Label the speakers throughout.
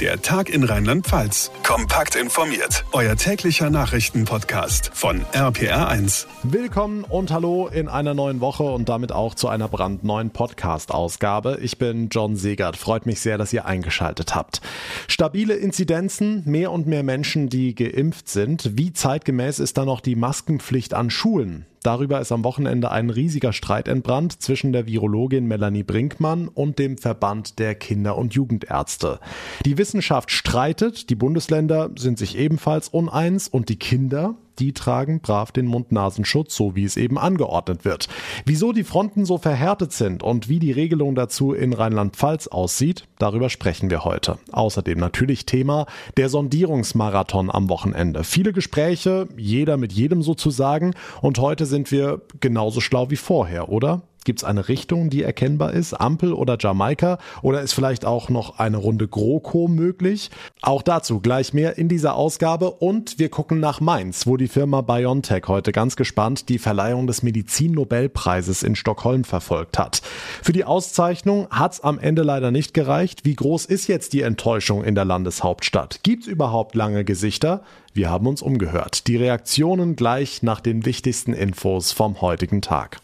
Speaker 1: Der Tag in Rheinland-Pfalz. Kompakt informiert. Euer täglicher Nachrichtenpodcast von RPR1.
Speaker 2: Willkommen und hallo in einer neuen Woche und damit auch zu einer brandneuen Podcast-Ausgabe. Ich bin John Segert. Freut mich sehr, dass ihr eingeschaltet habt. Stabile Inzidenzen, mehr und mehr Menschen, die geimpft sind. Wie zeitgemäß ist da noch die Maskenpflicht an Schulen? Darüber ist am Wochenende ein riesiger Streit entbrannt zwischen der Virologin Melanie Brinkmann und dem Verband der Kinder- und Jugendärzte. Die Wissenschaft streitet, die Bundesländer sind sich ebenfalls uneins und die Kinder, die tragen brav den Mund-Nasenschutz, so wie es eben angeordnet wird. Wieso die Fronten so verhärtet sind und wie die Regelung dazu in Rheinland-Pfalz aussieht, darüber sprechen wir heute. Außerdem natürlich Thema der Sondierungsmarathon am Wochenende. Viele Gespräche, jeder mit jedem sozusagen und heute sind wir genauso schlau wie vorher, oder? Gibt es eine Richtung, die erkennbar ist? Ampel oder Jamaika? Oder ist vielleicht auch noch eine Runde GroKo möglich? Auch dazu gleich mehr in dieser Ausgabe. Und wir gucken nach Mainz, wo die Firma BioNTech heute ganz gespannt die Verleihung des Medizin-Nobelpreises in Stockholm verfolgt hat. Für die Auszeichnung hat es am Ende leider nicht gereicht. Wie groß ist jetzt die Enttäuschung in der Landeshauptstadt? Gibt es überhaupt lange Gesichter? Wir haben uns umgehört. Die Reaktionen gleich nach den wichtigsten Infos vom heutigen Tag.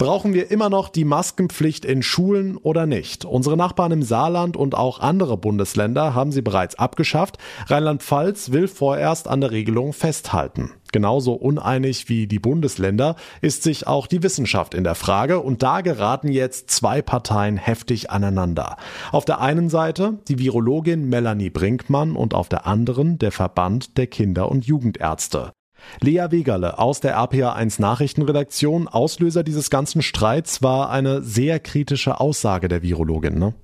Speaker 2: Brauchen wir immer noch die Maskenpflicht in Schulen oder nicht? Unsere Nachbarn im Saarland und auch andere Bundesländer haben sie bereits abgeschafft. Rheinland-Pfalz will vorerst an der Regelung festhalten. Genauso uneinig wie die Bundesländer ist sich auch die Wissenschaft in der Frage und da geraten jetzt zwei Parteien heftig aneinander. Auf der einen Seite die Virologin Melanie Brinkmann und auf der anderen der Verband der Kinder- und Jugendärzte. Lea Wegerle aus der RPA1 Nachrichtenredaktion. Auslöser dieses ganzen Streits war eine sehr kritische Aussage der Virologin, ne?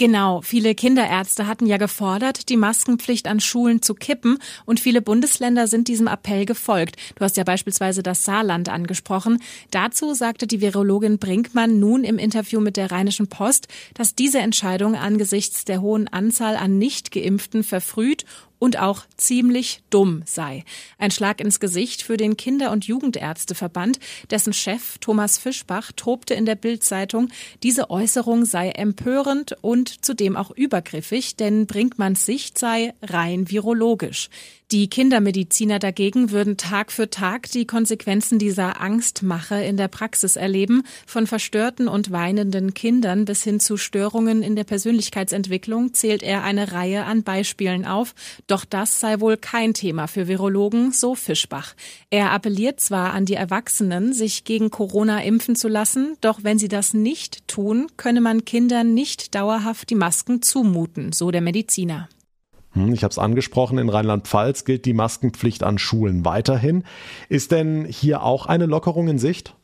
Speaker 3: Genau, viele Kinderärzte hatten ja gefordert, die Maskenpflicht an Schulen zu kippen und viele Bundesländer sind diesem Appell gefolgt. Du hast ja beispielsweise das Saarland angesprochen. Dazu sagte die Virologin Brinkmann nun im Interview mit der Rheinischen Post, dass diese Entscheidung angesichts der hohen Anzahl an Nicht-Geimpften verfrüht und auch ziemlich dumm sei. Ein Schlag ins Gesicht für den Kinder- und Jugendärzteverband, dessen Chef Thomas Fischbach tobte in der Bildzeitung, diese Äußerung sei empörend und zudem auch übergriffig, denn Brinkmanns Sicht sei rein virologisch. Die Kindermediziner dagegen würden Tag für Tag die Konsequenzen dieser Angstmache in der Praxis erleben, von verstörten und weinenden Kindern bis hin zu Störungen in der Persönlichkeitsentwicklung zählt er eine Reihe an Beispielen auf, doch das sei wohl kein Thema für Virologen, so Fischbach. Er appelliert zwar an die Erwachsenen, sich gegen Corona impfen zu lassen, doch wenn sie das nicht tun, könne man Kindern nicht dauerhaft die Masken zumuten, so der Mediziner.
Speaker 2: Hm, ich habe es angesprochen, in Rheinland-Pfalz gilt die Maskenpflicht an Schulen weiterhin. Ist denn hier auch eine Lockerung in Sicht?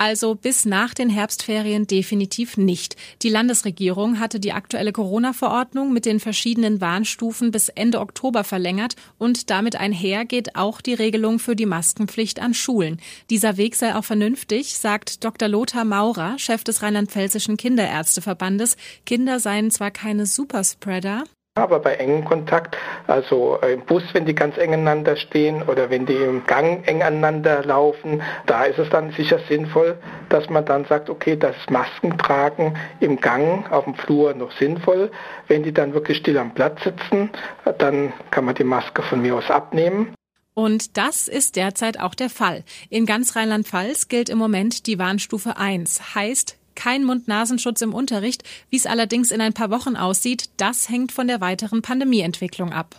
Speaker 3: Also bis nach den Herbstferien definitiv nicht. Die Landesregierung hatte die aktuelle Corona-Verordnung mit den verschiedenen Warnstufen bis Ende Oktober verlängert und damit einher geht auch die Regelung für die Maskenpflicht an Schulen. Dieser Weg sei auch vernünftig, sagt Dr. Lothar Maurer, Chef des Rheinland-Pfälzischen Kinderärzteverbandes. Kinder seien zwar keine Superspreader,
Speaker 4: aber bei engem Kontakt, also im Bus, wenn die ganz eng aneinander stehen oder wenn die im Gang eng aneinander laufen, da ist es dann sicher sinnvoll, dass man dann sagt, okay, das Maskentragen im Gang auf dem Flur noch sinnvoll. Wenn die dann wirklich still am Platz sitzen, dann kann man die Maske von mir aus abnehmen.
Speaker 3: Und das ist derzeit auch der Fall. In ganz Rheinland-Pfalz gilt im Moment die Warnstufe 1, heißt kein Mund-Nasenschutz im Unterricht. Wie es allerdings in ein paar Wochen aussieht, das hängt von der weiteren Pandemieentwicklung ab.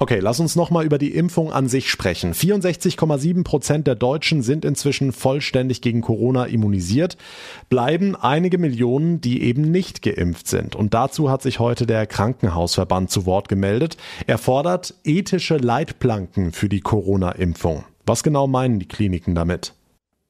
Speaker 2: Okay, lass uns nochmal über die Impfung an sich sprechen. 64,7 Prozent der Deutschen sind inzwischen vollständig gegen Corona immunisiert. Bleiben einige Millionen, die eben nicht geimpft sind. Und dazu hat sich heute der Krankenhausverband zu Wort gemeldet. Er fordert ethische Leitplanken für die Corona-Impfung. Was genau meinen die Kliniken damit?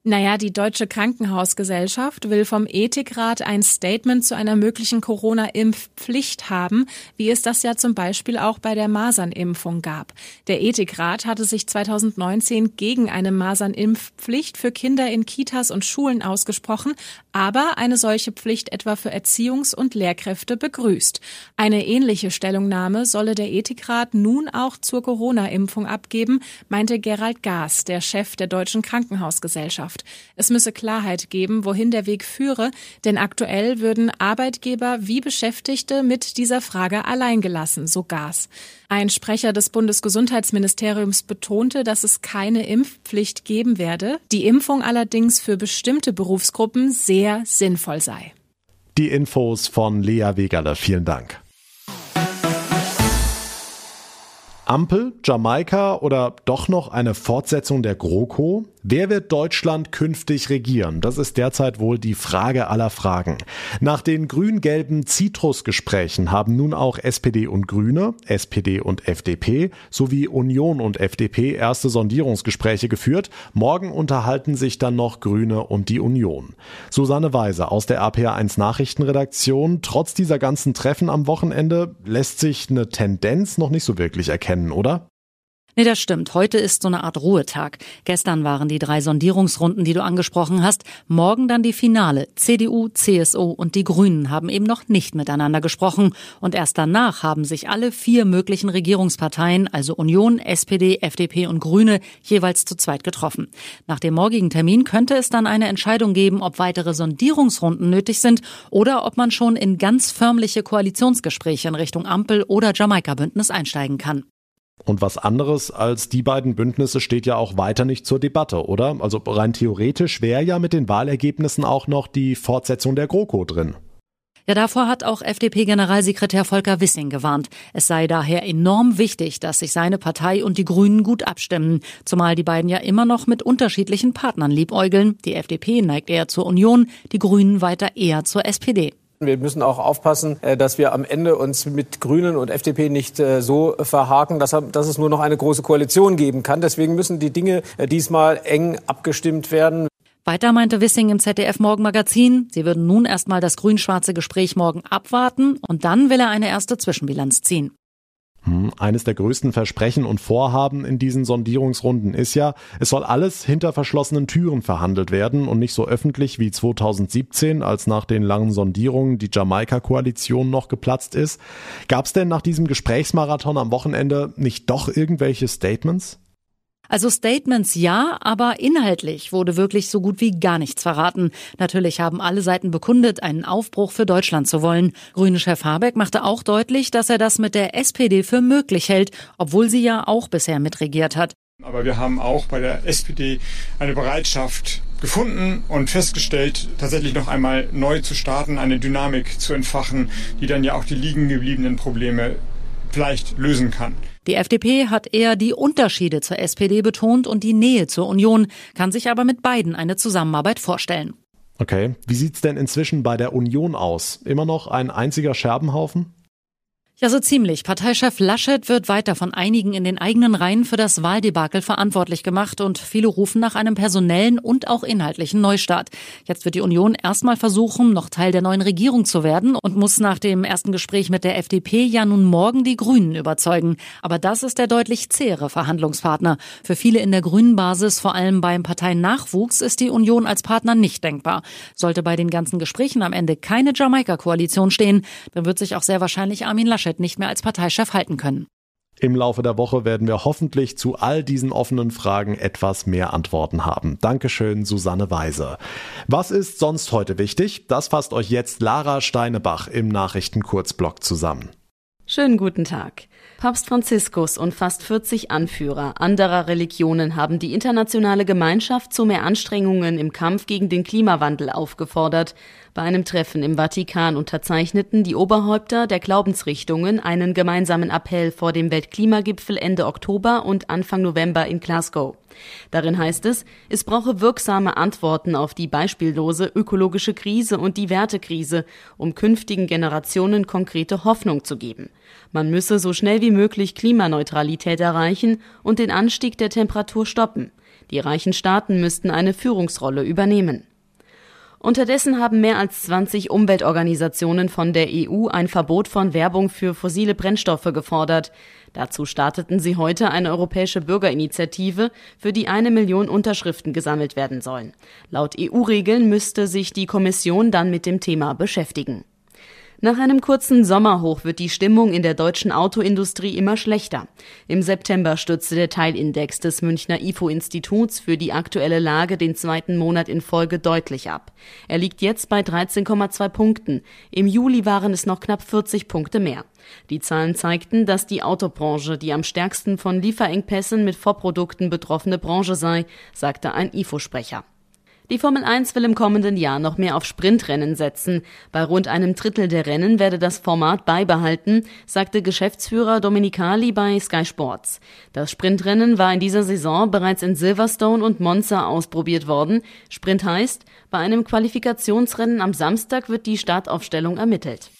Speaker 3: Naja, die Deutsche Krankenhausgesellschaft will vom Ethikrat ein Statement zu einer möglichen Corona-Impfpflicht haben, wie es das ja zum Beispiel auch bei der Masernimpfung gab. Der Ethikrat hatte sich 2019 gegen eine Masernimpfpflicht für Kinder in Kitas und Schulen ausgesprochen, aber eine solche Pflicht etwa für Erziehungs- und Lehrkräfte begrüßt. Eine ähnliche Stellungnahme solle der Ethikrat nun auch zur Corona-Impfung abgeben, meinte Gerald Gaas, der Chef der Deutschen Krankenhausgesellschaft. Gesellschaft. Es müsse Klarheit geben, wohin der Weg führe, denn aktuell würden Arbeitgeber wie Beschäftigte mit dieser Frage alleingelassen, so Gas. Ein Sprecher des Bundesgesundheitsministeriums betonte, dass es keine Impfpflicht geben werde, die Impfung allerdings für bestimmte Berufsgruppen sehr sinnvoll sei.
Speaker 2: Die Infos von Lea Wegerle. Vielen Dank. Ampel, Jamaika oder doch noch eine Fortsetzung der GroKo? Wer wird Deutschland künftig regieren? Das ist derzeit wohl die Frage aller Fragen. Nach den grün-gelben Citrus-Gesprächen haben nun auch SPD und Grüne, SPD und FDP sowie Union und FDP erste Sondierungsgespräche geführt. Morgen unterhalten sich dann noch Grüne und die Union. Susanne Weise aus der APA1 Nachrichtenredaktion. Trotz dieser ganzen Treffen am Wochenende lässt sich eine Tendenz noch nicht so wirklich erkennen, oder?
Speaker 5: Nee, das stimmt. Heute ist so eine Art Ruhetag. Gestern waren die drei Sondierungsrunden, die du angesprochen hast. Morgen dann die Finale. CDU, CSU und die Grünen haben eben noch nicht miteinander gesprochen. Und erst danach haben sich alle vier möglichen Regierungsparteien, also Union, SPD, FDP und Grüne, jeweils zu zweit getroffen. Nach dem morgigen Termin könnte es dann eine Entscheidung geben, ob weitere Sondierungsrunden nötig sind oder ob man schon in ganz förmliche Koalitionsgespräche in Richtung Ampel oder Jamaika-Bündnis einsteigen kann.
Speaker 2: Und was anderes als die beiden Bündnisse steht ja auch weiter nicht zur Debatte, oder? Also rein theoretisch wäre ja mit den Wahlergebnissen auch noch die Fortsetzung der GroKo drin.
Speaker 5: Ja, davor hat auch FDP-Generalsekretär Volker Wissing gewarnt. Es sei daher enorm wichtig, dass sich seine Partei und die Grünen gut abstimmen, zumal die beiden ja immer noch mit unterschiedlichen Partnern liebäugeln. Die FDP neigt eher zur Union, die Grünen weiter eher zur SPD.
Speaker 6: Wir müssen auch aufpassen, äh, dass wir am Ende uns mit Grünen und FDP nicht äh, so verhaken, dass, es nur noch eine große Koalition geben kann. Deswegen müssen die Dinge äh, diesmal eng abgestimmt werden.
Speaker 5: Weiter meinte Wissing im ZDF Morgenmagazin, sie würden nun erstmal das grün-schwarze Gespräch morgen abwarten und dann will er eine erste Zwischenbilanz ziehen.
Speaker 2: Hm, eines der größten Versprechen und Vorhaben in diesen Sondierungsrunden ist ja, es soll alles hinter verschlossenen Türen verhandelt werden und nicht so öffentlich wie 2017, als nach den langen Sondierungen die Jamaika-Koalition noch geplatzt ist. Gab es denn nach diesem Gesprächsmarathon am Wochenende nicht doch irgendwelche Statements?
Speaker 5: Also Statements ja, aber inhaltlich wurde wirklich so gut wie gar nichts verraten. Natürlich haben alle Seiten bekundet, einen Aufbruch für Deutschland zu wollen. Grüne-Chef Habeck machte auch deutlich, dass er das mit der SPD für möglich hält, obwohl sie ja auch bisher mitregiert hat.
Speaker 7: Aber wir haben auch bei der SPD eine Bereitschaft gefunden und festgestellt, tatsächlich noch einmal neu zu starten, eine Dynamik zu entfachen, die dann ja auch die liegen gebliebenen Probleme vielleicht lösen kann.
Speaker 5: Die FDP hat eher die Unterschiede zur SPD betont und die Nähe zur Union, kann sich aber mit beiden eine Zusammenarbeit vorstellen.
Speaker 2: Okay, wie sieht's denn inzwischen bei der Union aus? Immer noch ein einziger Scherbenhaufen?
Speaker 5: Ja, so ziemlich. Parteichef Laschet wird weiter von einigen in den eigenen Reihen für das Wahldebakel verantwortlich gemacht und viele rufen nach einem personellen und auch inhaltlichen Neustart. Jetzt wird die Union erstmal versuchen, noch Teil der neuen Regierung zu werden und muss nach dem ersten Gespräch mit der FDP ja nun morgen die Grünen überzeugen. Aber das ist der deutlich zähere Verhandlungspartner. Für viele in der grünen Basis, vor allem beim Parteinachwuchs, ist die Union als Partner nicht denkbar. Sollte bei den ganzen Gesprächen am Ende keine Jamaika-Koalition stehen, dann wird sich auch sehr wahrscheinlich Armin Laschet Laschet nicht mehr als Parteichef halten können.
Speaker 2: Im Laufe der Woche werden wir hoffentlich zu all diesen offenen Fragen etwas mehr Antworten haben. Dankeschön, Susanne Weise. Was ist sonst heute wichtig? Das fasst euch jetzt Lara Steinebach im Nachrichtenkurzblock zusammen.
Speaker 8: Schönen guten Tag. Papst Franziskus und fast 40 Anführer anderer Religionen haben die internationale Gemeinschaft zu mehr Anstrengungen im Kampf gegen den Klimawandel aufgefordert. Bei einem Treffen im Vatikan unterzeichneten die Oberhäupter der Glaubensrichtungen einen gemeinsamen Appell vor dem Weltklimagipfel Ende Oktober und Anfang November in Glasgow. Darin heißt es, es brauche wirksame Antworten auf die beispiellose ökologische Krise und die Wertekrise, um künftigen Generationen konkrete Hoffnung zu geben. Man müsse so schnell wie möglich Klimaneutralität erreichen und den Anstieg der Temperatur stoppen. Die reichen Staaten müssten eine Führungsrolle übernehmen. Unterdessen haben mehr als 20 Umweltorganisationen von der EU ein Verbot von Werbung für fossile Brennstoffe gefordert. Dazu starteten sie heute eine europäische Bürgerinitiative, für die eine Million Unterschriften gesammelt werden sollen. Laut EU-Regeln müsste sich die Kommission dann mit dem Thema beschäftigen. Nach einem kurzen Sommerhoch wird die Stimmung in der deutschen Autoindustrie immer schlechter. Im September stürzte der Teilindex des Münchner IFO-Instituts für die aktuelle Lage den zweiten Monat in Folge deutlich ab. Er liegt jetzt bei 13,2 Punkten. Im Juli waren es noch knapp 40 Punkte mehr. Die Zahlen zeigten, dass die Autobranche die am stärksten von Lieferengpässen mit Vorprodukten betroffene Branche sei, sagte ein IFO-Sprecher. Die Formel 1 will im kommenden Jahr noch mehr auf Sprintrennen setzen. Bei rund einem Drittel der Rennen werde das Format beibehalten, sagte Geschäftsführer Dominicali bei Sky Sports. Das Sprintrennen war in dieser Saison bereits in Silverstone und Monza ausprobiert worden. Sprint heißt, bei einem Qualifikationsrennen am Samstag wird die Startaufstellung ermittelt.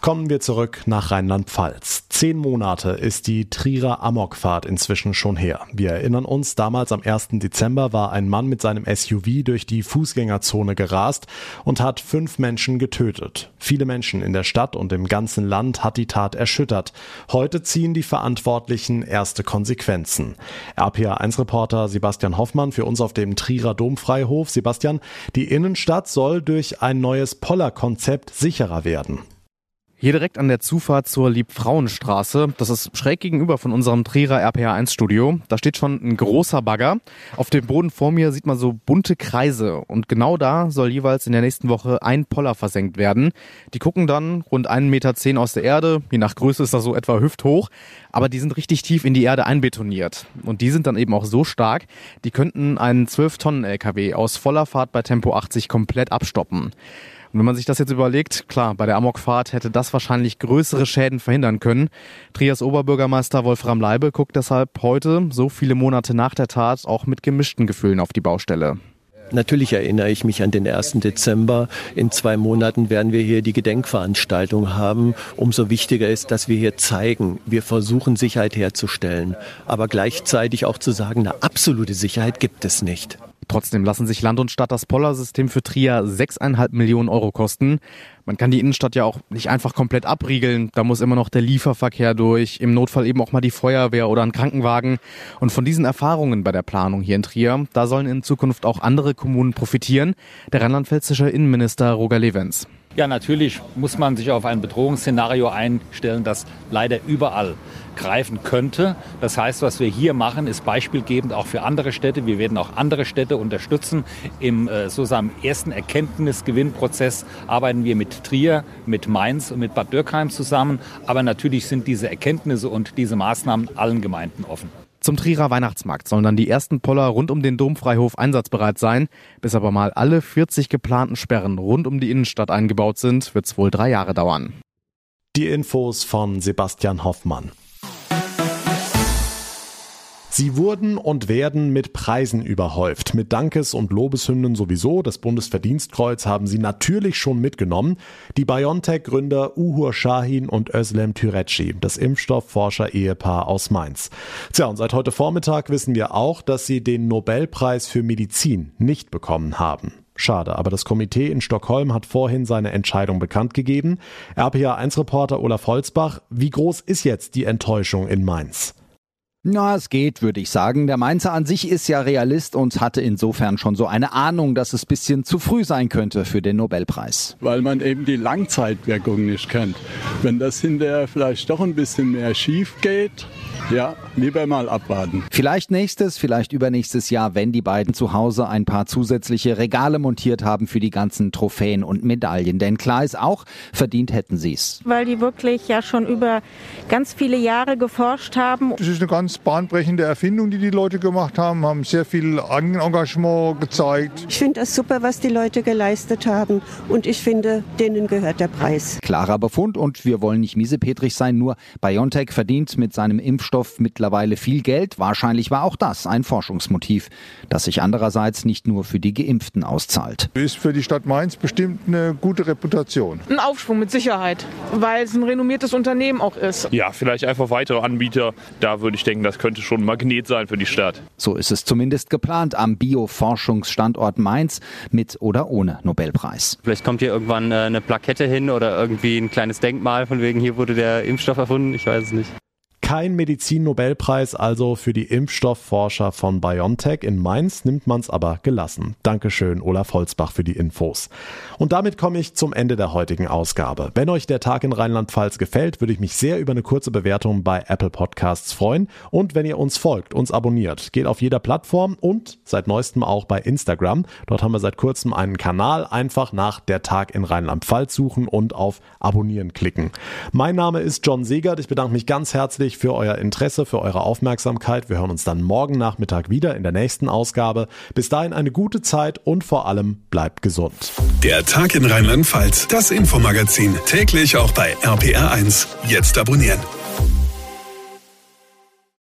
Speaker 2: Kommen wir zurück nach Rheinland-Pfalz. Zehn Monate ist die Trierer Amokfahrt inzwischen schon her. Wir erinnern uns, damals am 1. Dezember war ein Mann mit seinem SUV durch die Fußgängerzone gerast und hat fünf Menschen getötet. Viele Menschen in der Stadt und im ganzen Land hat die Tat erschüttert. Heute ziehen die Verantwortlichen erste Konsequenzen. RPA1-Reporter Sebastian Hoffmann für uns auf dem Trierer Domfreihof. Sebastian, die Innenstadt soll durch ein neues Poller-Konzept sicherer werden.
Speaker 9: Hier direkt an der Zufahrt zur Liebfrauenstraße. Das ist schräg gegenüber von unserem Trierer RPA1 Studio. Da steht schon ein großer Bagger. Auf dem Boden vor mir sieht man so bunte Kreise. Und genau da soll jeweils in der nächsten Woche ein Poller versenkt werden. Die gucken dann rund 1,10 Meter aus der Erde. Je nach Größe ist das so etwa hüfthoch. Aber die sind richtig tief in die Erde einbetoniert. Und die sind dann eben auch so stark, die könnten einen 12 Tonnen LKW aus voller Fahrt bei Tempo 80 komplett abstoppen. Und wenn man sich das jetzt überlegt, klar, bei der Amokfahrt hätte das wahrscheinlich größere Schäden verhindern können. Trias Oberbürgermeister Wolfram Leibe guckt deshalb heute, so viele Monate nach der Tat, auch mit gemischten Gefühlen auf die Baustelle.
Speaker 10: Natürlich erinnere ich mich an den 1. Dezember. In zwei Monaten werden wir hier die Gedenkveranstaltung haben. Umso wichtiger ist, dass wir hier zeigen, wir versuchen Sicherheit herzustellen, aber gleichzeitig auch zu sagen, eine absolute Sicherheit gibt es nicht.
Speaker 9: Trotzdem lassen sich Land und Stadt das Poller-System für Trier 6,5 Millionen Euro kosten. Man kann die Innenstadt ja auch nicht einfach komplett abriegeln. Da muss immer noch der Lieferverkehr durch, im Notfall eben auch mal die Feuerwehr oder ein Krankenwagen. Und von diesen Erfahrungen bei der Planung hier in Trier, da sollen in Zukunft auch andere Kommunen profitieren. Der rheinland-pfälzische Innenminister Roger Levens.
Speaker 11: Ja, natürlich muss man sich auf ein Bedrohungsszenario einstellen, das leider überall greifen könnte. Das heißt, was wir hier machen, ist beispielgebend auch für andere Städte. Wir werden auch andere Städte unterstützen. Im äh, sozusagen ersten Erkenntnisgewinnprozess arbeiten wir mit Trier, mit Mainz und mit Bad Dürkheim zusammen. Aber natürlich sind diese Erkenntnisse und diese Maßnahmen allen Gemeinden offen.
Speaker 9: Zum Trierer Weihnachtsmarkt sollen dann die ersten Poller rund um den Domfreihof einsatzbereit sein. Bis aber mal alle 40 geplanten Sperren rund um die Innenstadt eingebaut sind, wird es wohl drei Jahre dauern.
Speaker 2: Die Infos von Sebastian Hoffmann. Sie wurden und werden mit Preisen überhäuft. Mit Dankes- und Lobeshymnen sowieso. Das Bundesverdienstkreuz haben sie natürlich schon mitgenommen. Die BioNTech-Gründer Uhur Shahin und Özlem Türeci, das Impfstoffforscher-Ehepaar aus Mainz. Tja, und seit heute Vormittag wissen wir auch, dass sie den Nobelpreis für Medizin nicht bekommen haben. Schade, aber das Komitee in Stockholm hat vorhin seine Entscheidung bekannt gegeben. RPA1-Reporter Olaf Holzbach, wie groß ist jetzt die Enttäuschung in Mainz?
Speaker 12: Na, es geht, würde ich sagen. Der Mainzer an sich ist ja Realist und hatte insofern schon so eine Ahnung, dass es bisschen zu früh sein könnte für den Nobelpreis.
Speaker 13: Weil man eben die Langzeitwirkung nicht kennt. Wenn das hinterher vielleicht doch ein bisschen mehr schief geht, ja, lieber mal abwarten.
Speaker 12: Vielleicht nächstes, vielleicht übernächstes Jahr, wenn die beiden zu Hause ein paar zusätzliche Regale montiert haben für die ganzen Trophäen und Medaillen. Denn klar ist auch, verdient hätten sie es.
Speaker 14: Weil die wirklich ja schon über ganz viele Jahre geforscht haben.
Speaker 15: Das ist eine ganz bahnbrechende Erfindung, die die Leute gemacht haben, haben sehr viel Engagement gezeigt.
Speaker 16: Ich finde das super, was die Leute geleistet haben und ich finde, denen gehört der Preis.
Speaker 12: Klarer Befund und wir wollen nicht miesepetrig sein, nur BioNTech verdient mit seinem Impfstoff mittlerweile viel Geld. Wahrscheinlich war auch das ein Forschungsmotiv, das sich andererseits nicht nur für die Geimpften auszahlt.
Speaker 15: Ist für die Stadt Mainz bestimmt eine gute Reputation.
Speaker 17: Ein Aufschwung mit Sicherheit, weil es ein renommiertes Unternehmen auch ist.
Speaker 18: Ja, vielleicht einfach weitere Anbieter. Da würde ich denken, das könnte schon ein Magnet sein für die Stadt.
Speaker 12: So ist es zumindest geplant am Bioforschungsstandort Mainz mit oder ohne Nobelpreis.
Speaker 19: Vielleicht kommt hier irgendwann äh, eine Plakette hin oder irgendwie ein kleines Denkmal von wegen hier wurde der Impfstoff erfunden. Ich weiß es nicht.
Speaker 2: Kein Medizin-Nobelpreis also für die Impfstoffforscher von BioNTech. In Mainz nimmt man es aber gelassen. Dankeschön, Olaf Holzbach, für die Infos. Und damit komme ich zum Ende der heutigen Ausgabe. Wenn euch der Tag in Rheinland-Pfalz gefällt, würde ich mich sehr über eine kurze Bewertung bei Apple Podcasts freuen. Und wenn ihr uns folgt, uns abonniert, geht auf jeder Plattform und seit neuestem auch bei Instagram. Dort haben wir seit kurzem einen Kanal. Einfach nach der Tag in Rheinland-Pfalz suchen und auf Abonnieren klicken. Mein Name ist John Segert. Ich bedanke mich ganz herzlich für euer Interesse, für eure Aufmerksamkeit. Wir hören uns dann morgen Nachmittag wieder in der nächsten Ausgabe. Bis dahin eine gute Zeit und vor allem bleibt gesund.
Speaker 1: Der Tag in Rheinland-Pfalz, das Infomagazin, täglich auch bei RPR1. Jetzt abonnieren.